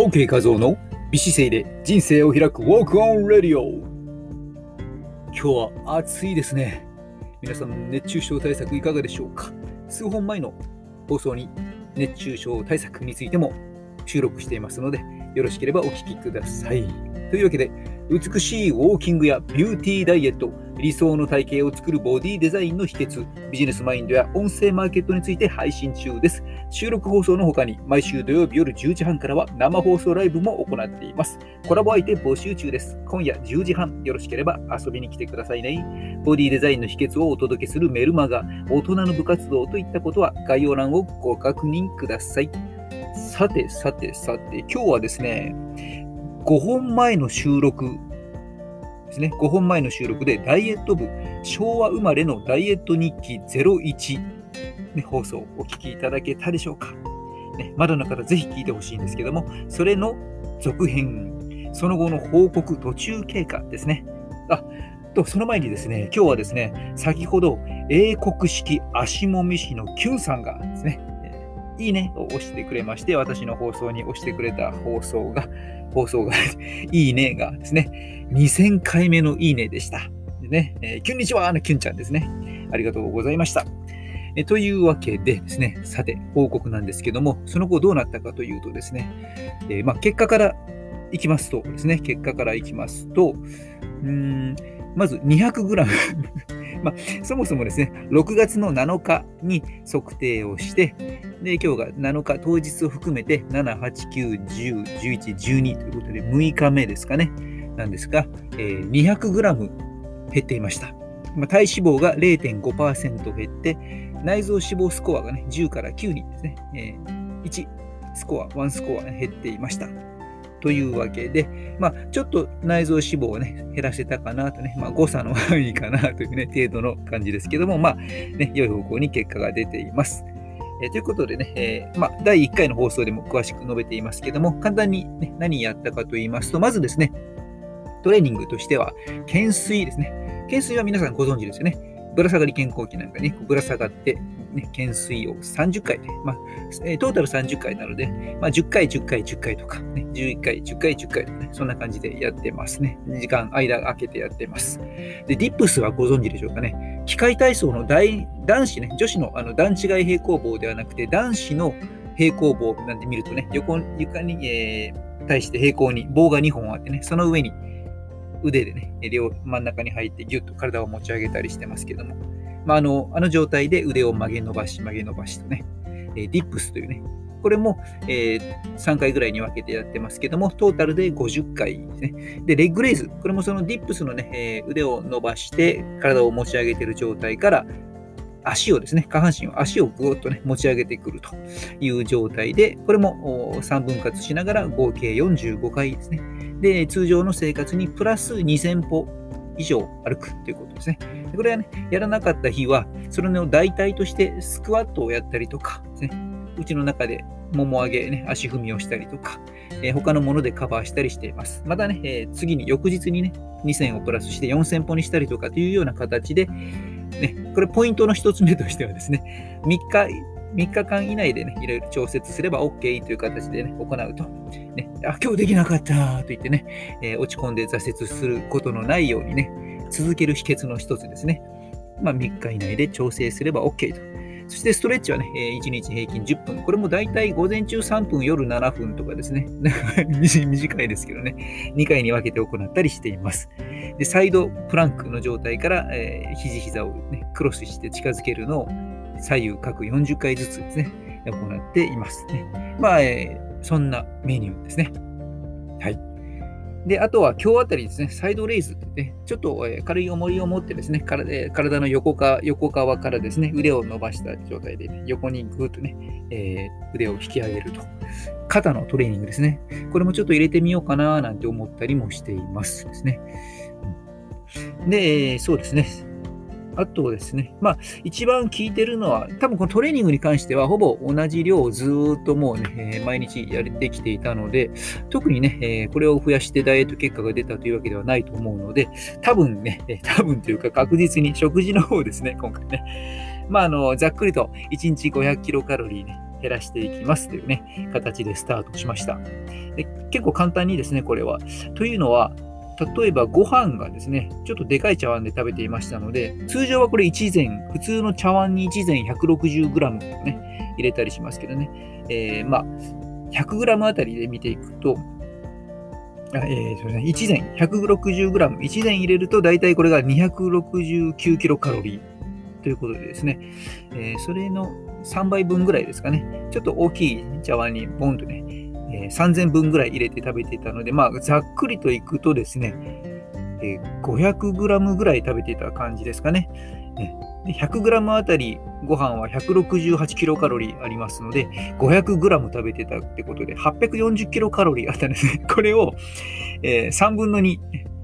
OK 画像の美姿勢で人生を開く Walk on Radio 今日は暑いですね。皆さん熱中症対策いかがでしょうか？数本前の放送に熱中症対策についても収録していますのでよろしければお聞きください。というわけで美しいウォーキングやビューティーダイエット理想の体型を作るボディデザインの秘訣、ビジネスマインドや音声マーケットについて配信中です。収録放送の他に、毎週土曜日夜10時半からは生放送ライブも行っています。コラボ相手募集中です。今夜10時半、よろしければ遊びに来てくださいね。ボディデザインの秘訣をお届けするメルマガ、大人の部活動といったことは概要欄をご確認ください。さてさてさて、今日はですね、5本前の収録ですね、5本前の収録でダイエット部、昭和生まれのダイエット日記01、ね、放送お聞きいただけたでしょうか。ね、まだの方ぜひ聞いてほしいんですけども、それの続編、その後の報告途中経過ですね。あと、その前にですね、今日はですね、先ほど英国式足もみ師のキュンさんがですね、いいねを押してくれまして、私の放送に押してくれた放送が、放送がいいねがですね、2000回目のいいねでした。でね、えー、キュンにちはのキュンちゃんですね。ありがとうございました。えというわけでですね、さて、報告なんですけども、その後どうなったかというとですね、えー、まあ、結果からいきますとですね、結果からいきますと、うーんまず 200g まあ、そもそもですね、6月の7日に測定をして、で、今日が7日、当日を含めて、7、8、9、10、11、12ということで、6日目ですかね、なんですが、えー、200g 減っていました。まあ、体脂肪が0.5%減って、内臓脂肪スコアがね、10から9にですね、え、1スコア、1スコア減っていました。というわけで、まあ、ちょっと内臓脂肪をね、減らせたかなとね、まあ、誤差の範囲かなというね、程度の感じですけども、まあ、ね、良い方向に結果が出ています。え、ということでね、え、まあ、第1回の放送でも詳しく述べていますけども、簡単に、ね、何やったかと言いますと、まずですね、トレーニングとしては、懸垂ですね。懸垂は皆さんご存知ですよね。ぶら下がり健康器なんかに、ね、ぶら下がって、ね、懸垂を30回で、まあ、えー、トータル30回なので、まあ、10回、10回、10回とか、ね、11回、10回、10回とかね、そんな感じでやってますね。時間、間空けてやってます。で、ディップスはご存知でしょうかね。機械体操の男子ね、女子のあの段違い平行棒ではなくて、男子の平行棒なんて見るとね、横床に、えー、対して平行に棒が2本あってね、その上に腕でね、両真ん中に入ってギュッと体を持ち上げたりしてますけども、まあ、あのあの状態で腕を曲げ伸ばし、曲げ伸ばしとね、えディップスというね、これも、えー、3回ぐらいに分けてやってますけども、トータルで50回ですね。で、レッグレイズ。これもそのディップスのね、えー、腕を伸ばして体を持ち上げている状態から、足をですね、下半身を足をぐーっとね、持ち上げてくるという状態で、これも3分割しながら合計45回ですね。で、通常の生活にプラス2000歩以上歩くということですね。これはね、やらなかった日は、それの代替としてスクワットをやったりとかですね、うちの中でもも上げ、ね、足踏みをしたりとか、えー、他のものでカバーしたりしています。またね、えー、次に翌日にね、2000をプラスして4000歩にしたりとかというような形で、ね、これポイントの一つ目としてはですね、3日、3日間以内でね、いろいろ調節すれば OK という形でね、行うと。ね、あ、今日できなかったと言ってね、えー、落ち込んで挫折することのないようにね、続ける秘訣の一つですね。まあ、3日以内で調整すれば OK と。そしてストレッチはね、1日平均10分。これもだいたい午前中3分、夜7分とかですね。短いですけどね。2回に分けて行ったりしています。で、サイドプランクの状態から、えー、肘膝を、ね、クロスして近づけるのを左右各40回ずつですね、行っていますね。まあ、えー、そんなメニューですね。はい。で、あとは今日あたりですね、サイドレイズってね、ちょっと軽い重りを持ってですね、体の横か横側からですね、腕を伸ばした状態で、ね、横にぐーっとね、えー、腕を引き上げると。肩のトレーニングですね。これもちょっと入れてみようかななんて思ったりもしていますですね。で、そうですね。あとですね、まあ、一番効いてるのは、多分このトレーニングに関しては、ほぼ同じ量をずっともうね、毎日やれてきていたので、特にね、え、これを増やしてダイエット結果が出たというわけではないと思うので、多分ね、多分というか確実に食事の方ですね、今回ね。まあ、あの、ざっくりと1日500キロカロリーね、減らしていきますというね、形でスタートしました。で結構簡単にですね、これは。というのは、例えばご飯がですね、ちょっとでかい茶碗で食べていましたので、通常はこれ1膳、普通の茶碗に1膳 160g ね、入れたりしますけどね、えー、まあ、100g あたりで見ていくと、あえー、それね、1膳 160g、1膳入れると大体これが269キロカロリー。ということでですね、えー、それの3倍分ぐらいですかね、ちょっと大きい茶碗にボンとね、えー、3000分ぐらい入れて食べていたので、まあ、ざっくりといくとですね、えー、500g ぐらい食べていた感じですかね。100g あたりご飯は168キロカロリーありますので、500g 食べてたってことで、840キロカロリーあったんですね。これを、えー、3分の2、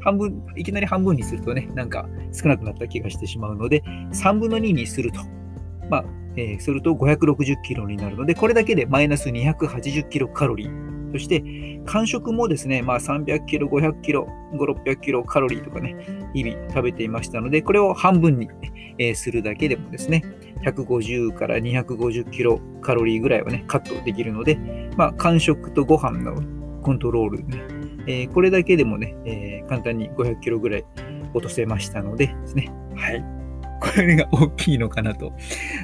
半分、いきなり半分にするとね、なんか少なくなった気がしてしまうので、3分の2にすると。まあ、えー、すると560キロになるので、これだけでマイナス280キロカロリー。そして、間食もですね、まあ、300キロ、500キロ、5、600キロカロリーとかね、日々食べていましたので、これを半分に、えー、するだけでもですね、150から250キロカロリーぐらいはね、カットできるので、まあ、間食とご飯のコントロールね、えー、これだけでもね、え、簡単に500キロぐらい落とせましたのでですね、はい。これが大きいのかなと。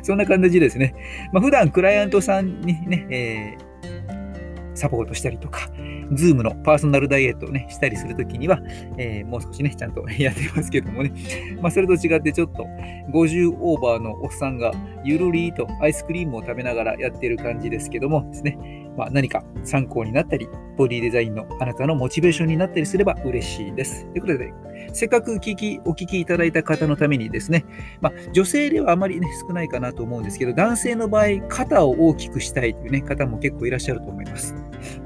そんな感じですね。まあ、普段クライアントさんにね、えー、サポートしたりとか、Zoom のパーソナルダイエットをね、したりするときには、えー、もう少しね、ちゃんとやってますけどもね。まあ、それと違ってちょっと、50オーバーのおっさんがゆるりとアイスクリームを食べながらやってる感じですけどもですね。まあ、何か参考になったり、ボディデザインのあなたのモチベーションになったりすれば嬉しいです。ということで、せっかく聞き、お聞きいただいた方のためにですね、まあ、女性ではあまりね、少ないかなと思うんですけど、男性の場合、肩を大きくしたいというね、方も結構いらっしゃると思います。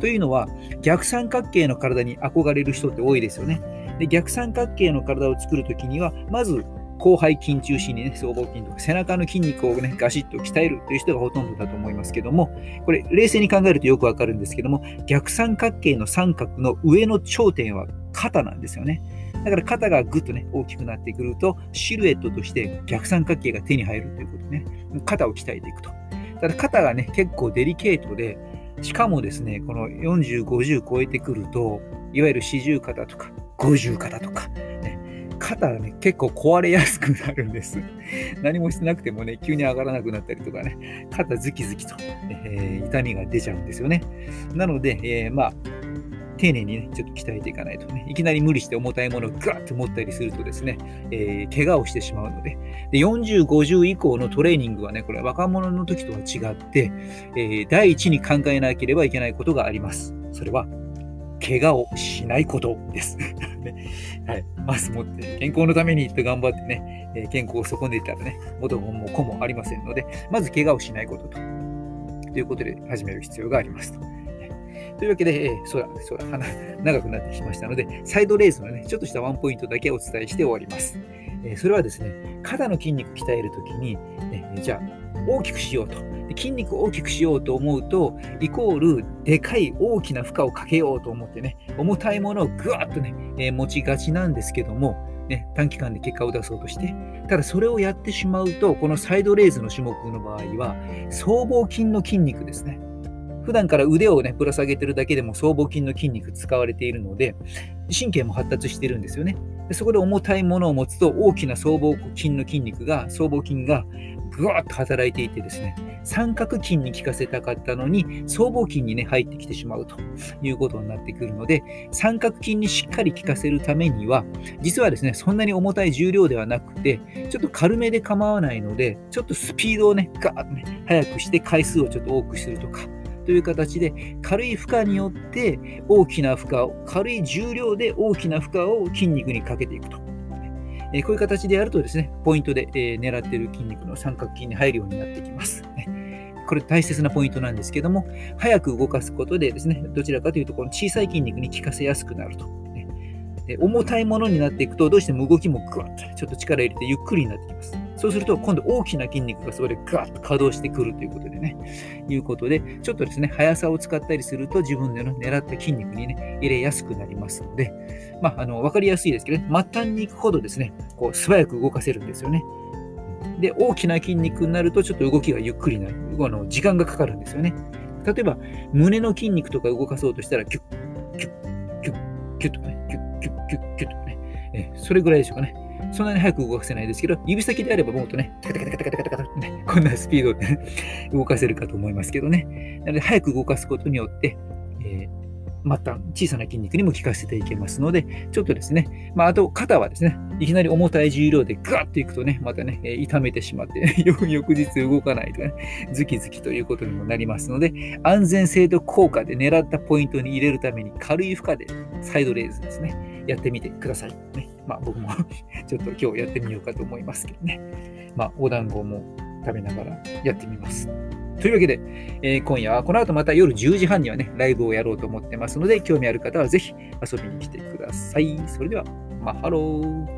というのは、逆三角形の体に憧れる人って多いですよね。で逆三角形の体を作るときには、まず広背筋中心にね、僧帽筋とか背中の筋肉をね、ガシッと鍛えるという人がほとんどだと思いますけども、これ、冷静に考えるとよくわかるんですけども、逆三角形の三角の上の頂点は肩なんですよね。だから肩がぐっとね、大きくなってくると、シルエットとして逆三角形が手に入るということね、肩を鍛えていくと。ただ肩がね、結構デリケートで、しかもですね、この40、50超えてくると、いわゆる四十肩とか、五十肩とか、肩がね、結構壊れやすくなるんです。何もしてなくてもね、急に上がらなくなったりとかね、肩ズキズキと、えー、痛みが出ちゃうんですよね。なので、えー、まあ、丁寧にね、ちょっと鍛えていかないとね、いきなり無理して重たいものをガーッと持ったりするとですね、えー、怪我をしてしまうのでで、40、50以降のトレーニングはね、これ若者の時とは違って、えー、第一に考えなければいけないことがあります。それは、怪我をしないことです。はい。マス持って健康のためにって頑張ってね、え、健康を損ねたらね、元も子もありませんので、まず怪我をしないことと、ということで始める必要がありますと。というわけで、えー、そうだ、そうだ、長くなってきましたので、サイドレースのね、ちょっとしたワンポイントだけお伝えして終わります。えー、それはですね、肩の筋肉鍛えるときに、えー、じゃあ、大きくしようと。筋肉を大きくしようと思うと、イコール、でかい大きな負荷をかけようと思ってね、重たいものをぐわっとね、えー、持ちがちなんですけども、ね、短期間で結果を出そうとして、ただそれをやってしまうと、このサイドレースの種目の場合は、僧帽筋の筋肉ですね。普段から腕をね、ぶら下げてるだけでも僧帽筋の筋肉使われているので、神経も発達してるんですよね。でそこで重たいものを持つと、大きな僧帽筋の筋肉が、僧帽筋がぐわっと働いていてですね、三角筋に効かせたかったのに、僧帽筋にね、入ってきてしまうということになってくるので、三角筋にしっかり効かせるためには、実はですね、そんなに重たい重量ではなくて、ちょっと軽めで構わないので、ちょっとスピードをね、ガーッとね、速くして回数をちょっと多くするとか、という形で軽い負荷によって大きな負荷を軽い重量で大きな負荷を筋肉にかけていくと。えこういう形でやるとですね、ポイントで、え狙っている筋肉の三角筋に入るようになってきます。これ大切なポイントなんですけども、早く動かすことでですね、どちらかというとこの小さい筋肉に効かせやすくなると。重たいものになっていくと、どうしても動きもグワッとちょっと力入れてゆっくりになってきます。そうすると、今度大きな筋肉がそこでガッと稼働してくるということでね、いうことで、ちょっとですね、速さを使ったりすると、自分での狙った筋肉にね、入れやすくなりますので、まあ、あの、わかりやすいですけどね、末端に行くほどですね、こう、素早く動かせるんですよね。で、大きな筋肉になるとちょっと動きがゆっくりになる。あの時間がかかるんですよね。例えば、胸の筋肉とか動かそうとしたら、キュッ、キュッ、キュッ、キュッとね、キュッ、キュッ、キュッ、キュッとね、えそれぐらいでしょうかね。そんなに早く動かせないですけど、指先であればもっとね、タカタカタカタカタカタってね、こんなスピードで、動かせるかと思いますけどね。なので、早く動かすことによって、えー末端、小さな筋肉にも効かせていけますので、ちょっとですね、まあ、あと肩はですね、いきなり重たい重量でガーッといくとね、またね、え痛めてしまって翌日動かないとかね、ズキズキということにもなりますので、安全性と効果で狙ったポイントに入れるために軽い負荷でサイドレーズですね、やってみてください。ね、まあ、僕も ちょっと今日やってみようかと思いますけどね。まあ、お団子も食べながらやってみます。というわけで、えー、今夜はこの後また夜10時半にはね、ライブをやろうと思ってますので、興味ある方はぜひ遊びに来てください。それでは、マハロー。